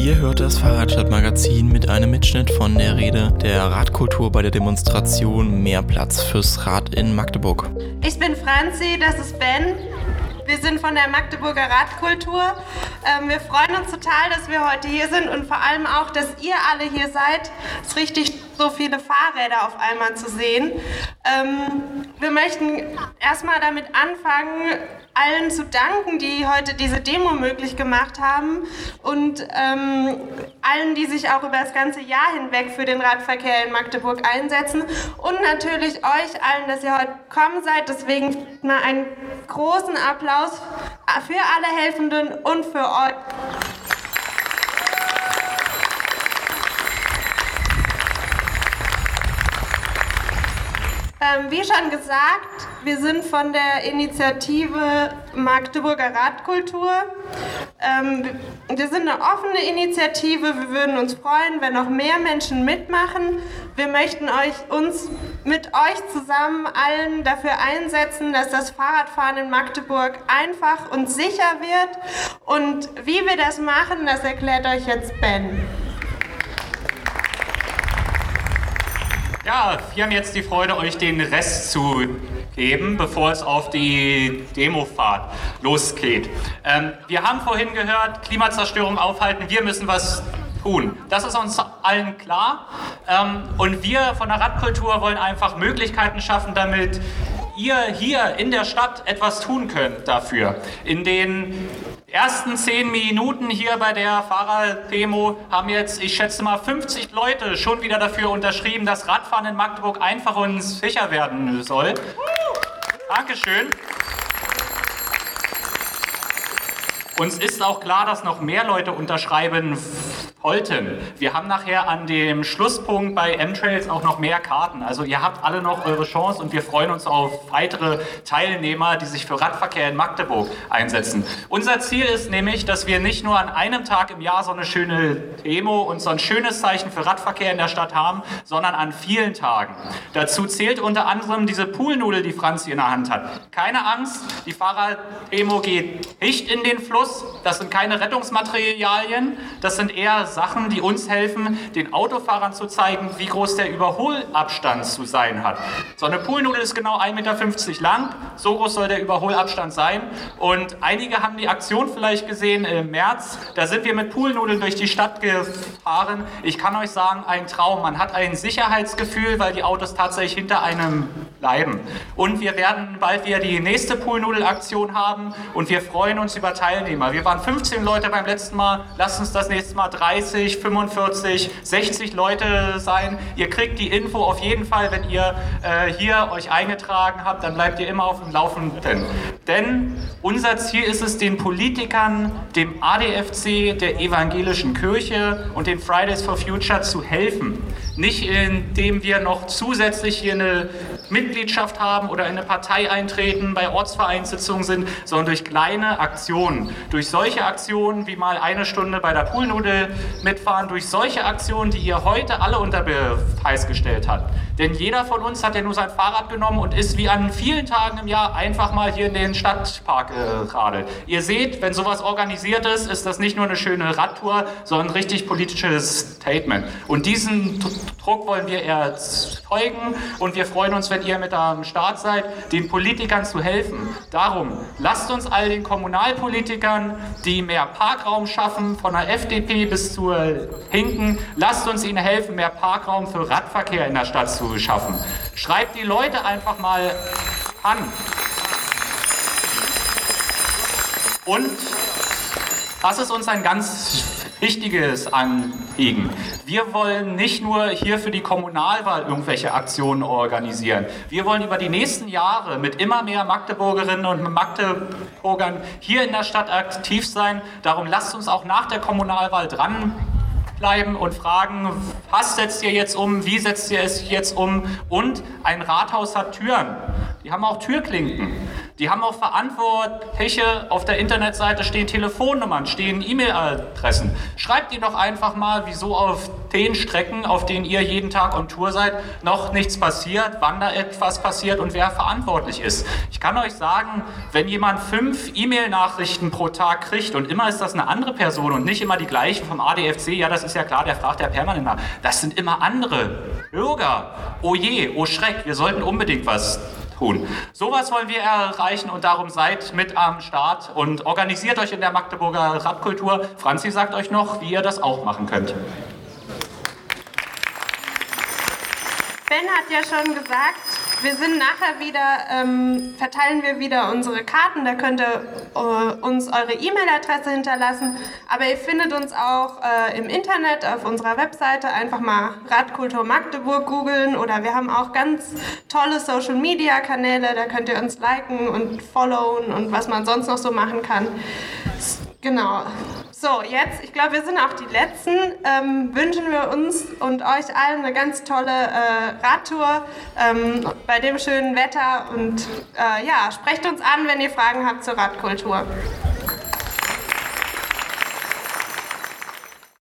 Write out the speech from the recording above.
Ihr hört das Fahrradstadtmagazin mit einem Mitschnitt von der Rede der Radkultur bei der Demonstration Mehr Platz fürs Rad in Magdeburg. Ich bin Franzi, das ist Ben. Wir sind von der Magdeburger Radkultur. Ähm, wir freuen uns total, dass wir heute hier sind und vor allem auch, dass ihr alle hier seid. Es ist richtig so viele Fahrräder auf einmal zu sehen. Ähm, wir möchten erstmal damit anfangen, allen zu danken, die heute diese Demo möglich gemacht haben und ähm, allen, die sich auch über das ganze Jahr hinweg für den Radverkehr in Magdeburg einsetzen und natürlich euch allen, dass ihr heute kommen seid. Deswegen mal einen großen Applaus für alle Helfenden und für euch. Ähm, wie schon gesagt, wir sind von der Initiative Magdeburger Radkultur. Ähm, wir sind eine offene Initiative. Wir würden uns freuen, wenn noch mehr Menschen mitmachen. Wir möchten euch, uns mit euch zusammen allen dafür einsetzen, dass das Fahrradfahren in Magdeburg einfach und sicher wird. Und wie wir das machen, das erklärt euch jetzt Ben. Ja, wir haben jetzt die Freude, euch den Rest zu geben, bevor es auf die Demofahrt losgeht. Ähm, wir haben vorhin gehört, Klimazerstörung aufhalten, wir müssen was tun. Das ist uns allen klar. Ähm, und wir von der Radkultur wollen einfach Möglichkeiten schaffen, damit ihr hier in der Stadt etwas tun könnt dafür. In den ersten zehn Minuten hier bei der Fahrerdemo haben jetzt, ich schätze mal, 50 Leute schon wieder dafür unterschrieben, dass Radfahren in Magdeburg einfach und sicher werden soll. Dankeschön. Uns ist auch klar, dass noch mehr Leute unterschreiben wollten. Wir haben nachher an dem Schlusspunkt bei M-Trails auch noch mehr Karten. Also ihr habt alle noch eure Chance und wir freuen uns auf weitere Teilnehmer, die sich für Radverkehr in Magdeburg einsetzen. Unser Ziel ist nämlich, dass wir nicht nur an einem Tag im Jahr so eine schöne Demo und so ein schönes Zeichen für Radverkehr in der Stadt haben, sondern an vielen Tagen. Dazu zählt unter anderem diese Poolnudel, die Franzi in der Hand hat. Keine Angst, die Fahrraddemo geht nicht in den Fluss, das sind keine Rettungsmaterialien, das sind eher Sachen, die uns helfen, den Autofahrern zu zeigen, wie groß der Überholabstand zu sein hat. So eine Poolnudel ist genau 1,50 Meter lang, so groß soll der Überholabstand sein. Und einige haben die Aktion vielleicht gesehen im März, da sind wir mit Poolnudeln durch die Stadt gefahren. Ich kann euch sagen, ein Traum. Man hat ein Sicherheitsgefühl, weil die Autos tatsächlich hinter einem bleiben. Und wir werden bald wieder die nächste Poolnudel-Aktion haben und wir freuen uns über Teilnehmer. Wir waren 15 Leute beim letzten Mal, lasst uns das nächste Mal 30, 45, 60 Leute sein. Ihr kriegt die Info auf jeden Fall, wenn ihr äh, hier euch eingetragen habt, dann bleibt ihr immer auf dem Laufenden. Denn unser Ziel ist es, den Politikern, dem ADFC, der evangelischen Kirche und den Fridays for Future zu helfen. Nicht indem wir noch zusätzlich hier eine Mitgliedschaft haben oder in eine Partei eintreten, bei Ortsvereinssitzungen sind, sondern durch kleine Aktionen. Durch solche Aktionen wie mal eine Stunde bei der Poolnudel mitfahren, durch solche Aktionen, die ihr heute alle unter Beweis gestellt habt. Denn jeder von uns hat ja nur sein Fahrrad genommen und ist wie an vielen Tagen im Jahr einfach mal hier in den Stadtpark geradelt. Ihr seht, wenn sowas organisiert ist, ist das nicht nur eine schöne Radtour, sondern ein richtig politisches Statement. Und diesen Druck wollen wir erzeugen und wir freuen uns, wenn ihr mit am Start seid, den Politikern zu helfen. Darum, lasst uns all den Kommunalpolitikern, die mehr Parkraum schaffen, von der FDP bis zur Hinken, lasst uns ihnen helfen, mehr Parkraum für Radverkehr in der Stadt zu schaffen. Schreibt die Leute einfach mal an. Und das ist uns ein ganz wichtiges Anliegen. Wir wollen nicht nur hier für die Kommunalwahl irgendwelche Aktionen organisieren. Wir wollen über die nächsten Jahre mit immer mehr Magdeburgerinnen und Magdeburgern hier in der Stadt aktiv sein. Darum lasst uns auch nach der Kommunalwahl dran bleiben und fragen, was setzt ihr jetzt um, wie setzt ihr es jetzt um und ein Rathaus hat Türen. Die haben auch Türklinken. Die haben auch Verantwortliche. Auf der Internetseite stehen Telefonnummern, stehen E-Mail-Adressen. Schreibt ihnen doch einfach mal, wieso auf den Strecken, auf denen ihr jeden Tag on Tour seid, noch nichts passiert, wann da etwas passiert und wer verantwortlich ist. Ich kann euch sagen, wenn jemand fünf E-Mail-Nachrichten pro Tag kriegt und immer ist das eine andere Person und nicht immer die gleiche vom ADFC, ja, das ist ja klar, der fragt ja permanent nach. Das sind immer andere Bürger. Oh je, oh Schreck, wir sollten unbedingt was tun. Sowas wollen wir erreichen und darum seid mit am Start und organisiert euch in der Magdeburger Radkultur. Franzi sagt euch noch, wie ihr das auch machen könnt. Ben hat ja schon gesagt, wir sind nachher wieder, ähm, verteilen wir wieder unsere Karten. Da könnt ihr äh, uns eure E-Mail-Adresse hinterlassen. Aber ihr findet uns auch äh, im Internet auf unserer Webseite. Einfach mal Radkultur Magdeburg googeln. Oder wir haben auch ganz tolle Social-Media-Kanäle. Da könnt ihr uns liken und followen und was man sonst noch so machen kann. Genau. So, jetzt, ich glaube, wir sind auch die Letzten. Ähm, wünschen wir uns und euch allen eine ganz tolle äh, Radtour ähm, bei dem schönen Wetter. Und äh, ja, sprecht uns an, wenn ihr Fragen habt zur Radkultur.